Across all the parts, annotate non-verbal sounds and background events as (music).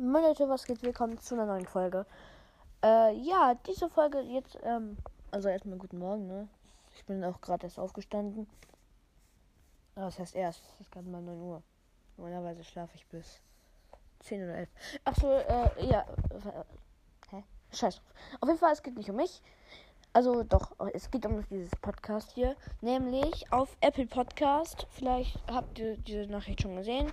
Moin Leute, was geht? Willkommen zu einer neuen Folge. Äh, ja, diese Folge jetzt, ähm, also erstmal guten Morgen, ne? Ich bin auch gerade erst aufgestanden. Ah, das heißt erst, es ist gerade mal 9 Uhr. Normalerweise schlafe ich bis 10 oder 11. Achso, äh, ja. Äh, hä? Scheiße. Auf jeden Fall, es geht nicht um mich. Also doch, es geht um dieses Podcast hier. Nämlich auf Apple Podcast. Vielleicht habt ihr diese Nachricht schon gesehen.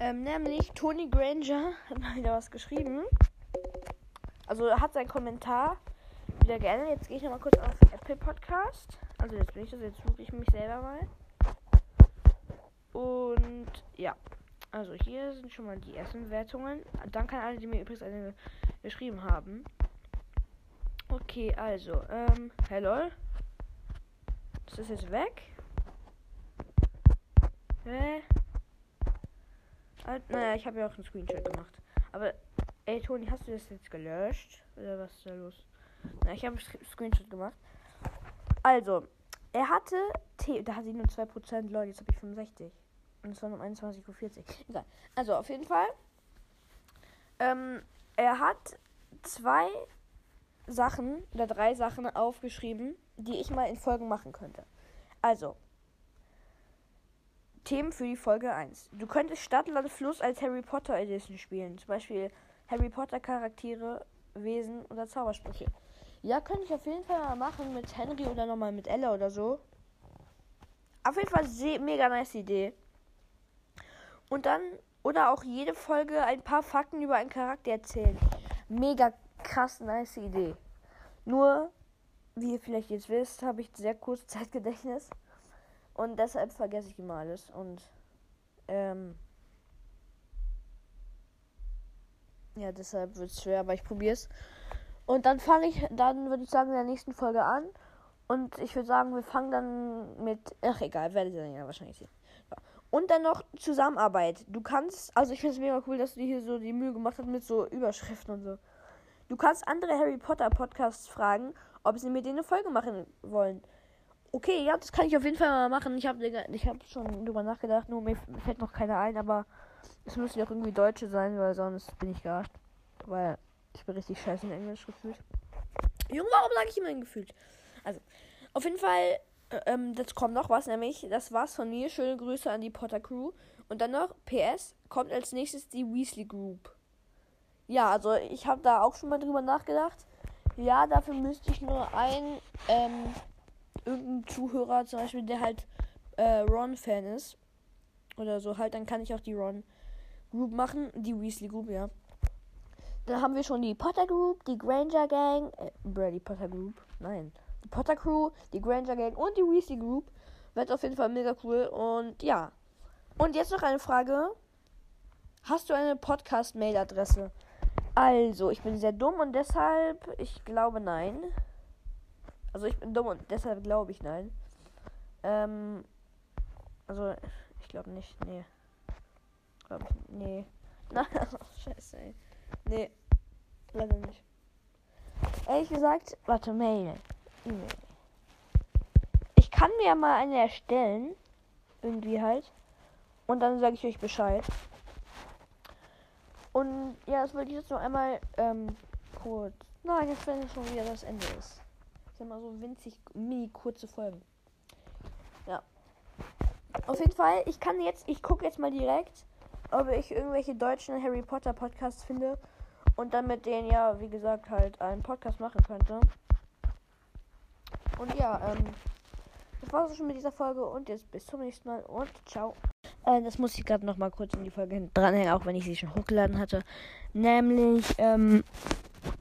Ähm, nämlich Tony Granger (laughs) hat mal wieder was geschrieben. Also hat seinen Kommentar wieder geändert. Jetzt gehe ich nochmal kurz auf Apple Podcast. Also jetzt bin ich das, jetzt suche ich mich selber mal. Und ja. Also hier sind schon mal die ersten Bewertungen. Danke an alle, die mir übrigens eine geschrieben haben. Okay, also, ähm, hello. Das ist jetzt weg. Hä? Halt, naja, ich habe ja auch einen Screenshot gemacht. Aber, ey, Toni, hast du das jetzt gelöscht? Oder was ist da los? Na, ich habe einen Screenshot gemacht. Also, er hatte, T da hatte ich nur 2%, Leute, jetzt habe ich 65. Und es war um 21.40 Uhr. Egal. Also, auf jeden Fall. Ähm, er hat zwei Sachen oder drei Sachen aufgeschrieben, die ich mal in Folgen machen könnte. Also, Themen für die Folge 1. Du könntest Stadt, Land, Fluss als Harry Potter Edition spielen. Zum Beispiel Harry Potter Charaktere, Wesen oder Zaubersprüche. Ja, könnte ich auf jeden Fall mal machen mit Henry oder nochmal mit Ella oder so. Auf jeden Fall mega nice Idee. Und dann, oder auch jede Folge ein paar Fakten über einen Charakter erzählen. Mega krass nice Idee. Nur, wie ihr vielleicht jetzt wisst, habe ich sehr kurz (laughs) Zeitgedächtnis. Und deshalb vergesse ich immer alles. Und ähm, ja, deshalb wird es schwer, aber ich probiere es. Und dann fange ich, dann würde ich sagen, in der nächsten Folge an. Und ich würde sagen, wir fangen dann mit. Ach egal, werdet ihr dann ja wahrscheinlich sehen. Und dann noch Zusammenarbeit. Du kannst, also ich finde es mega cool, dass du hier so die Mühe gemacht hast mit so Überschriften und so. Du kannst andere Harry Potter Podcasts fragen, ob sie mit denen eine Folge machen wollen. Okay, ja, das kann ich auf jeden Fall mal machen. Ich habe ich hab schon drüber nachgedacht, nur mir fällt noch keiner ein, aber es müssen ja auch irgendwie Deutsche sein, weil sonst bin ich gearscht. Weil ich bin richtig scheiße in Englisch gefühlt. Junge, warum sage ich immer gefühlt? Also, auf jeden Fall, äh, ähm, das kommt noch was, nämlich, das war's von mir. Schöne Grüße an die Potter Crew. Und dann noch, PS, kommt als nächstes die Weasley Group. Ja, also ich habe da auch schon mal drüber nachgedacht. Ja, dafür müsste ich nur ein, ähm, irgendein Zuhörer zum Beispiel, der halt äh, Ron-Fan ist oder so halt, dann kann ich auch die Ron Group machen, die Weasley Group, ja. Dann haben wir schon die Potter Group, die Granger Gang, äh, die Potter Group, nein, die Potter Crew, die Granger Gang und die Weasley Group. Wird auf jeden Fall mega cool und ja. Und jetzt noch eine Frage. Hast du eine Podcast-Mail-Adresse? Also, ich bin sehr dumm und deshalb, ich glaube nein. Also ich bin dumm und deshalb glaube ich nein. Ähm, also ich glaube nicht, nee. Glaube ich, nee. (laughs) Na, scheiße, ey. Nee, leider nicht. Ehrlich gesagt, warte, Mail. E-Mail. Ich kann mir mal eine erstellen. Irgendwie halt. Und dann sage ich euch Bescheid. Und ja, das wollte ich jetzt noch einmal ähm, kurz. Nein, jetzt wenn schon wieder das Ende ist sind mal so winzig, mini kurze Folgen. Ja. Auf jeden Fall, ich kann jetzt, ich gucke jetzt mal direkt, ob ich irgendwelche deutschen Harry Potter Podcasts finde und dann mit denen ja, wie gesagt, halt einen Podcast machen könnte. Und ja, ähm, das war's schon mit dieser Folge und jetzt bis zum nächsten Mal und ciao. Äh, das muss ich gerade noch mal kurz in die Folge dranhängen, auch wenn ich sie schon hochgeladen hatte. Nämlich, ähm,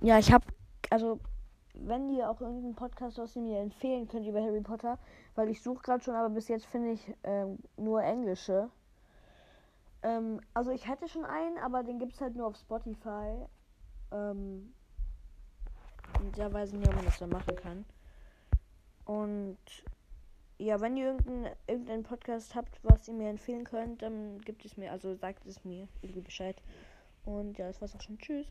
ja, ich habe, also wenn ihr auch irgendeinen Podcast aus mir empfehlen könnt über Harry Potter, weil ich suche gerade schon, aber bis jetzt finde ich ähm, nur englische. Ähm, also ich hätte schon einen, aber den gibt es halt nur auf Spotify. Ähm, und da weiß ich nicht, ob man das da machen kann. Und ja, wenn ihr irgendeinen irgendein Podcast habt, was ihr mir empfehlen könnt, dann gibt es mir, also sagt es mir irgendwie Bescheid. Und ja, das war's auch schon. Tschüss.